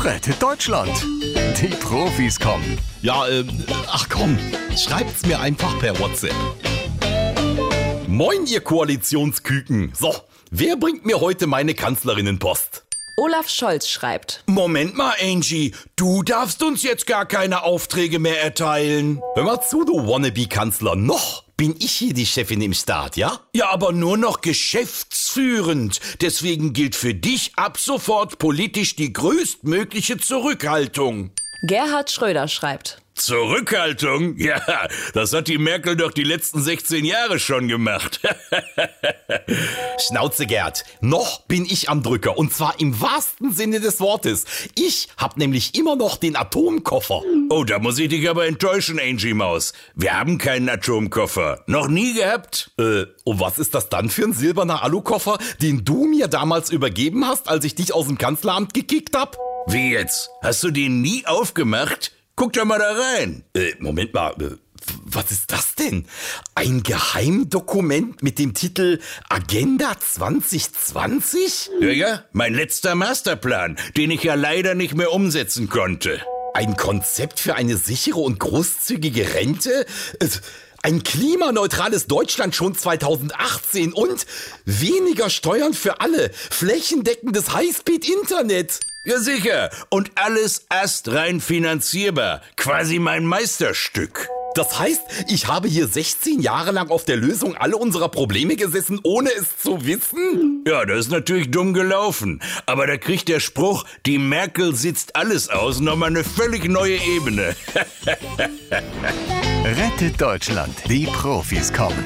Rettet Deutschland. Die Profis kommen. Ja, ähm, ach komm, schreibt's mir einfach per WhatsApp. Moin, ihr Koalitionsküken. So, wer bringt mir heute meine Kanzlerinnenpost? Olaf Scholz schreibt. Moment mal, Angie, du darfst uns jetzt gar keine Aufträge mehr erteilen. Hör mal zu, du Wannabe-Kanzler. Noch bin ich hier die Chefin im Staat, ja? Ja, aber nur noch geschäftsführend. Deswegen gilt für dich ab sofort politisch die größtmögliche Zurückhaltung. Gerhard Schröder schreibt. Zurückhaltung? Ja, das hat die Merkel doch die letzten 16 Jahre schon gemacht. Schnauze Gerd, noch bin ich am Drücker und zwar im wahrsten Sinne des Wortes. Ich hab nämlich immer noch den Atomkoffer. Oh, da muss ich dich aber enttäuschen, Angie Maus. Wir haben keinen Atomkoffer. Noch nie gehabt? Äh, und was ist das dann für ein silberner Alukoffer, den du mir damals übergeben hast, als ich dich aus dem Kanzleramt gekickt hab? Wie jetzt? Hast du den nie aufgemacht? Guck doch mal da rein. Äh, Moment mal, äh, was ist das denn? Ein Geheimdokument mit dem Titel Agenda 2020? Ja, ja, mein letzter Masterplan, den ich ja leider nicht mehr umsetzen konnte. Ein Konzept für eine sichere und großzügige Rente? Ein klimaneutrales Deutschland schon 2018 und weniger Steuern für alle, flächendeckendes Highspeed-Internet. Ja, sicher. Und alles astrein finanzierbar. Quasi mein Meisterstück. Das heißt, ich habe hier 16 Jahre lang auf der Lösung alle unserer Probleme gesessen, ohne es zu wissen? Ja, das ist natürlich dumm gelaufen. Aber da kriegt der Spruch, die Merkel sitzt alles aus, nochmal eine völlig neue Ebene. Rettet Deutschland. Die Profis kommen.